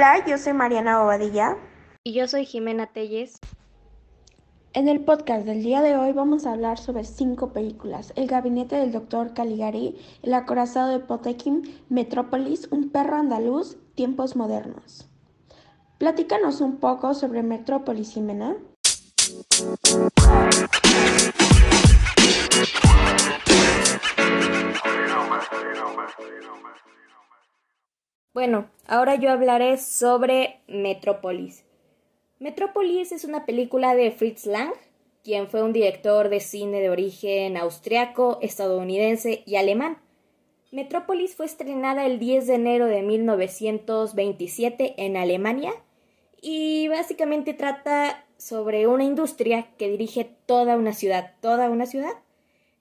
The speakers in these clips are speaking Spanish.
Hola, yo soy Mariana Bobadilla. Y yo soy Jimena Telles. En el podcast del día de hoy vamos a hablar sobre cinco películas. El gabinete del doctor Caligari, El acorazado de Potekin, Metrópolis, Un perro andaluz, Tiempos modernos. Platícanos un poco sobre Metrópolis, Jimena. Bueno, ahora yo hablaré sobre Metrópolis. Metrópolis es una película de Fritz Lang, quien fue un director de cine de origen austriaco, estadounidense y alemán. Metrópolis fue estrenada el 10 de enero de 1927 en Alemania y básicamente trata sobre una industria que dirige toda una ciudad, toda una ciudad,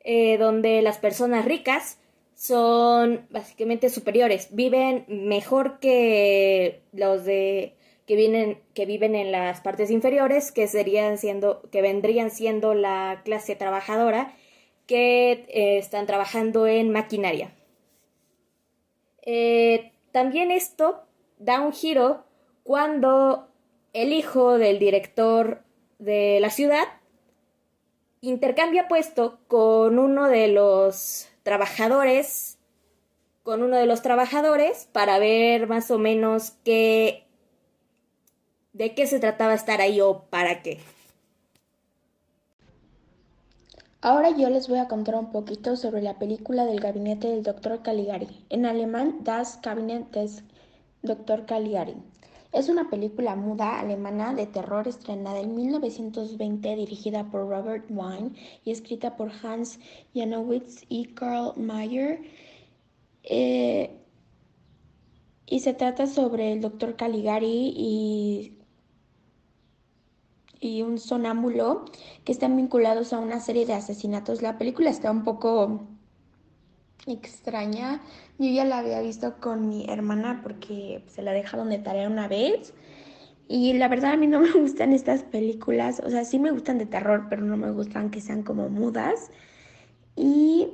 eh, donde las personas ricas son básicamente superiores, viven mejor que los de que vienen que viven en las partes inferiores, que serían siendo que vendrían siendo la clase trabajadora que eh, están trabajando en maquinaria. Eh, también esto da un giro cuando el hijo del director de la ciudad intercambia puesto con uno de los trabajadores, con uno de los trabajadores para ver más o menos qué, de qué se trataba estar ahí o para qué. Ahora yo les voy a contar un poquito sobre la película del gabinete del Dr. Caligari, en alemán Das Kabinett des Dr. Caligari. Es una película muda alemana de terror estrenada en 1920 dirigida por Robert Wine y escrita por Hans Janowitz y Karl Mayer. Eh, y se trata sobre el doctor Caligari y, y un sonámbulo que están vinculados a una serie de asesinatos. La película está un poco extraña. Yo ya la había visto con mi hermana porque se la dejaron de tarea una vez. Y la verdad a mí no me gustan estas películas. O sea, sí me gustan de terror, pero no me gustan que sean como mudas. Y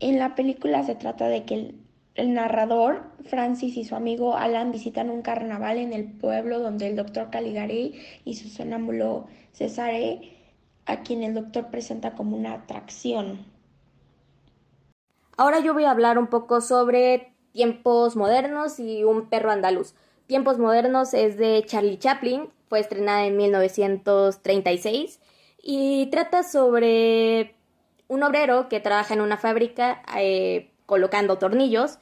en la película se trata de que el, narrador, Francis y su amigo Alan visitan un carnaval en el pueblo donde el doctor Caligari y su sonámbulo Cesare a quien el doctor presenta como una atracción. Ahora yo voy a hablar un poco sobre Tiempos Modernos y Un perro andaluz. Tiempos Modernos es de Charlie Chaplin, fue estrenada en 1936 y trata sobre un obrero que trabaja en una fábrica eh, colocando tornillos,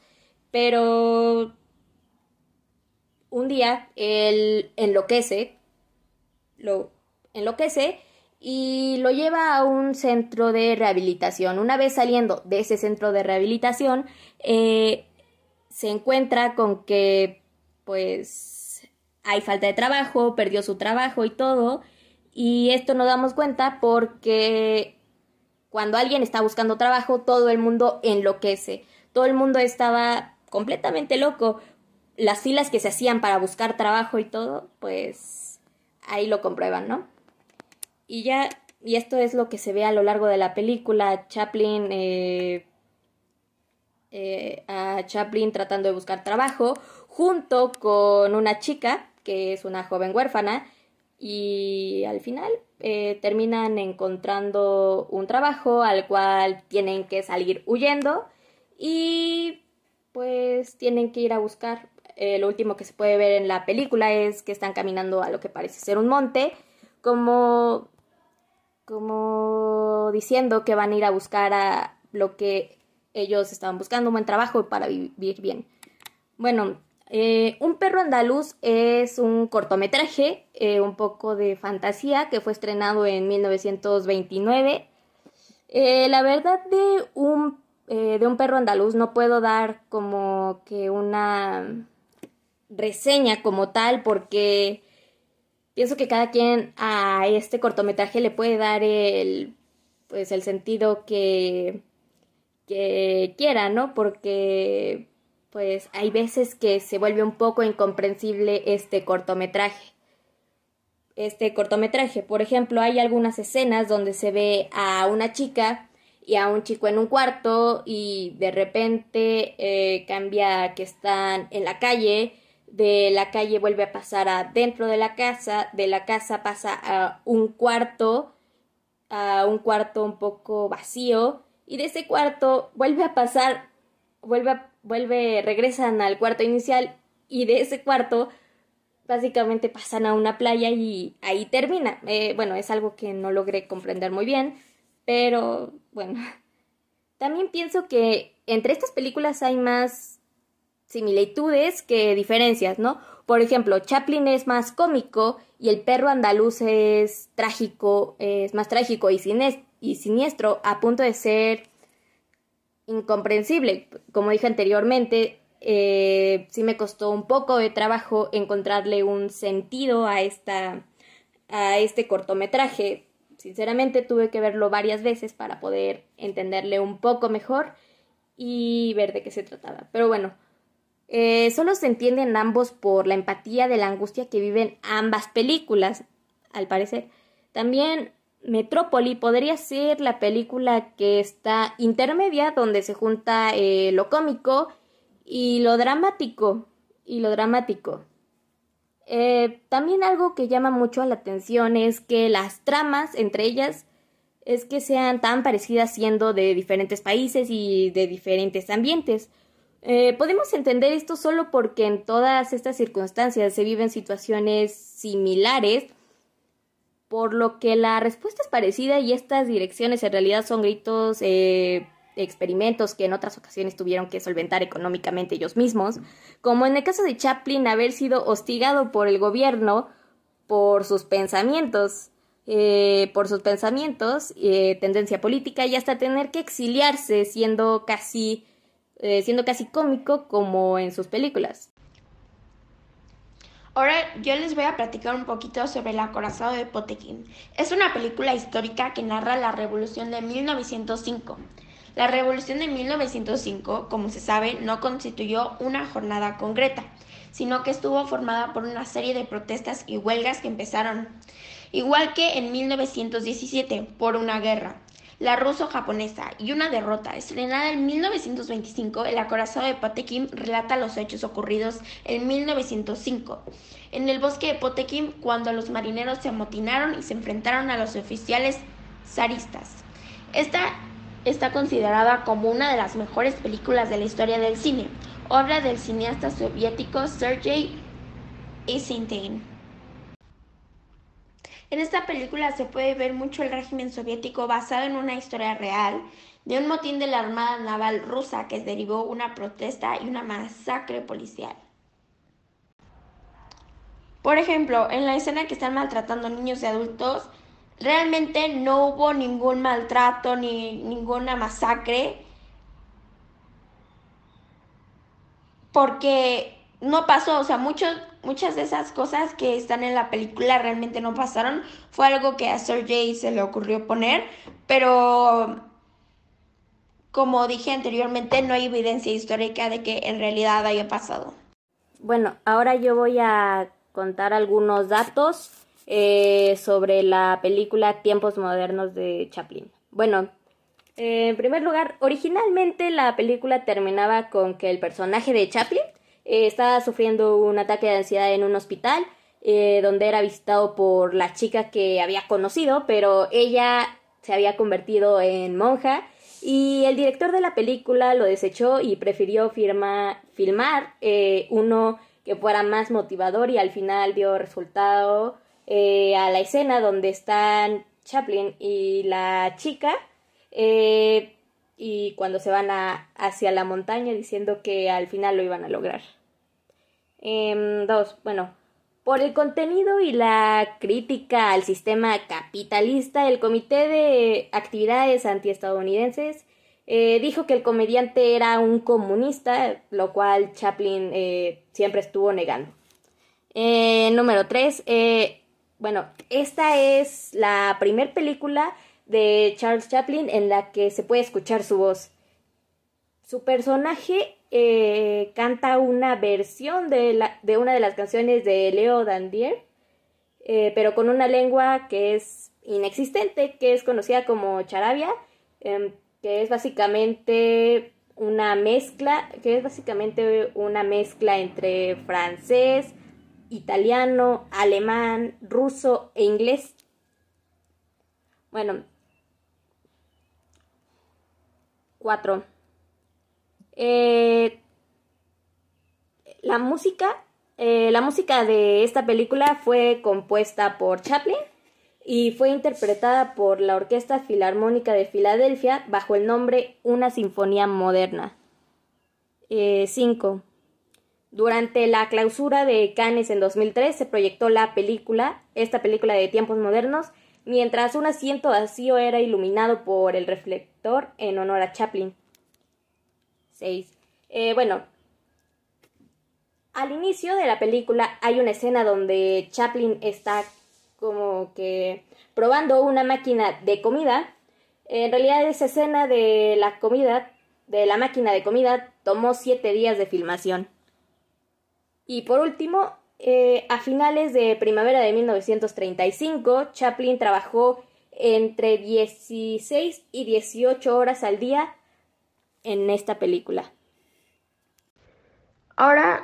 pero un día él enloquece, lo enloquece y lo lleva a un centro de rehabilitación. Una vez saliendo de ese centro de rehabilitación, eh, se encuentra con que pues hay falta de trabajo, perdió su trabajo y todo. Y esto nos damos cuenta porque cuando alguien está buscando trabajo, todo el mundo enloquece. Todo el mundo estaba completamente loco. Las filas que se hacían para buscar trabajo y todo, pues ahí lo comprueban, ¿no? Y ya, y esto es lo que se ve a lo largo de la película, Chaplin, eh, eh, a Chaplin tratando de buscar trabajo, junto con una chica, que es una joven huérfana, y al final eh, terminan encontrando un trabajo al cual tienen que salir huyendo y pues tienen que ir a buscar. lo último que se puede ver en la película es que están caminando a lo que parece ser un monte, como como diciendo que van a ir a buscar a lo que ellos estaban buscando, un buen trabajo para vivir bien. Bueno, eh, Un perro andaluz es un cortometraje, eh, un poco de fantasía, que fue estrenado en 1929. Eh, la verdad de un, de un perro andaluz no puedo dar como que una reseña como tal porque pienso que cada quien a este cortometraje le puede dar el pues el sentido que que quiera, ¿no? Porque pues hay veces que se vuelve un poco incomprensible este cortometraje. Este cortometraje, por ejemplo, hay algunas escenas donde se ve a una chica y a un chico en un cuarto y de repente eh, cambia que están en la calle, de la calle vuelve a pasar a dentro de la casa, de la casa pasa a un cuarto, a un cuarto un poco vacío y de ese cuarto vuelve a pasar, vuelve, vuelve, regresan al cuarto inicial y de ese cuarto básicamente pasan a una playa y ahí termina. Eh, bueno, es algo que no logré comprender muy bien, pero bueno, también pienso que entre estas películas hay más similitudes que diferencias, ¿no? Por ejemplo, Chaplin es más cómico y el perro andaluz es trágico, es más trágico y, siniestro, a punto de ser incomprensible. Como dije anteriormente, eh, sí me costó un poco de trabajo encontrarle un sentido a esta a este cortometraje Sinceramente tuve que verlo varias veces para poder entenderle un poco mejor y ver de qué se trataba. Pero bueno, eh, solo se entienden ambos por la empatía de la angustia que viven ambas películas, al parecer. También Metrópoli podría ser la película que está intermedia, donde se junta eh, lo cómico y lo dramático. Y lo dramático. Eh, también algo que llama mucho la atención es que las tramas entre ellas es que sean tan parecidas siendo de diferentes países y de diferentes ambientes. Eh, podemos entender esto solo porque en todas estas circunstancias se viven situaciones similares, por lo que la respuesta es parecida y estas direcciones en realidad son gritos eh, experimentos que en otras ocasiones tuvieron que solventar económicamente ellos mismos, como en el caso de Chaplin haber sido hostigado por el gobierno por sus pensamientos, eh, por sus pensamientos, eh, tendencia política y hasta tener que exiliarse siendo casi, eh, siendo casi cómico como en sus películas. Ahora yo les voy a platicar un poquito sobre El acorazado de Potequín. Es una película histórica que narra la revolución de 1905. La revolución de 1905, como se sabe, no constituyó una jornada concreta, sino que estuvo formada por una serie de protestas y huelgas que empezaron, igual que en 1917, por una guerra, la ruso-japonesa y una derrota. Estrenada en 1925, El acorazado de Potekin relata los hechos ocurridos en 1905, en el bosque de Potekin, cuando los marineros se amotinaron y se enfrentaron a los oficiales zaristas. Esta está considerada como una de las mejores películas de la historia del cine, obra del cineasta soviético Sergei Eisenstein. En esta película se puede ver mucho el régimen soviético basado en una historia real de un motín de la Armada Naval rusa que derivó una protesta y una masacre policial. Por ejemplo, en la escena que están maltratando niños y adultos, realmente no hubo ningún maltrato ni ninguna masacre porque no pasó, o sea, muchos, muchas de esas cosas que están en la película realmente no pasaron, fue algo que a Sergey se le ocurrió poner, pero como dije anteriormente, no hay evidencia histórica de que en realidad haya pasado. Bueno, ahora yo voy a contar algunos datos eh, sobre la película Tiempos Modernos de Chaplin. Bueno, eh, en primer lugar, originalmente la película terminaba con que el personaje de Chaplin eh, estaba sufriendo un ataque de ansiedad en un hospital donde era visitado por la chica que había conocido, pero ella se había convertido en monja y el director de la película lo desechó y prefirió filmar uno que fuera más motivador y al final dio resultado eh, a la escena donde están Chaplin y la chica eh, y cuando se van a, hacia la montaña diciendo que al final lo iban a lograr. Em, dos, bueno, por el contenido y la crítica al sistema capitalista, el Comité de Actividades Antiestadounidenses eh, dijo que el comediante era un comunista, lo cual Chaplin siempre estuvo negando. número tres, bueno, esta es la primer película de Charles Chaplin en la que se puede escuchar su voz. Su personaje eh, canta una versión de, la, de, una de las canciones de Leo Dandier, eh, pero con una lengua que es inexistente, que es conocida como charabia. Em, que es básicamente una mezcla, que es básicamente una mezcla entre francés, italiano, alemán, ruso e inglés. Bueno, cuatro. Eh, la música, eh, la música de esta película fue compuesta por Chaplin y fue interpretada por la Orquesta Filarmónica de Filadelfia bajo el nombre Una Sinfonía Moderna. 5. Eh, Durante la clausura de Cannes en 2003 se proyectó la película, esta película de tiempos modernos, mientras un asiento vacío era iluminado por el reflector en honor a Chaplin. 6. Eh, bueno, al inicio de la película hay una escena donde Chaplin está como que probando una máquina de comida. En realidad esa escena de la comida, de la máquina de comida, tomó siete días de filmación. Y por último, eh, a finales de primavera de 1935, Chaplin trabajó entre 16 y 18 horas al día en esta película. Ahora,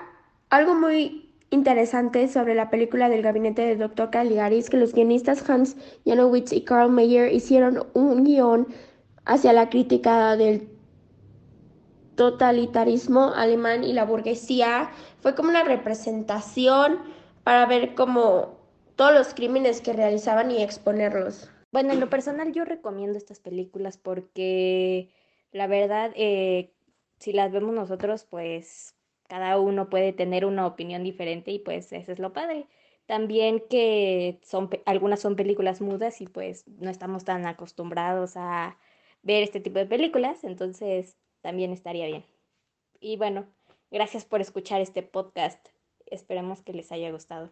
algo muy interesante sobre la película del gabinete del Dr. Caligari es que los guionistas Hans Janowitz y Karl Mayer hicieron un guion hacia la crítica del totalitarismo alemán y la burguesía. Fue como una representación para ver como todos los crímenes que realizaban y exponerlos. Bueno, en lo personal yo recomiendo estas películas porque la verdad, eh, si las vemos nosotros, pues cada uno puede tener una opinión diferente y pues eso es lo padre. También que son algunas son películas mudas y pues no estamos tan acostumbrados a ver este tipo de películas, entonces también estaría bien. Y bueno, gracias por escuchar este podcast. Esperemos que les haya gustado.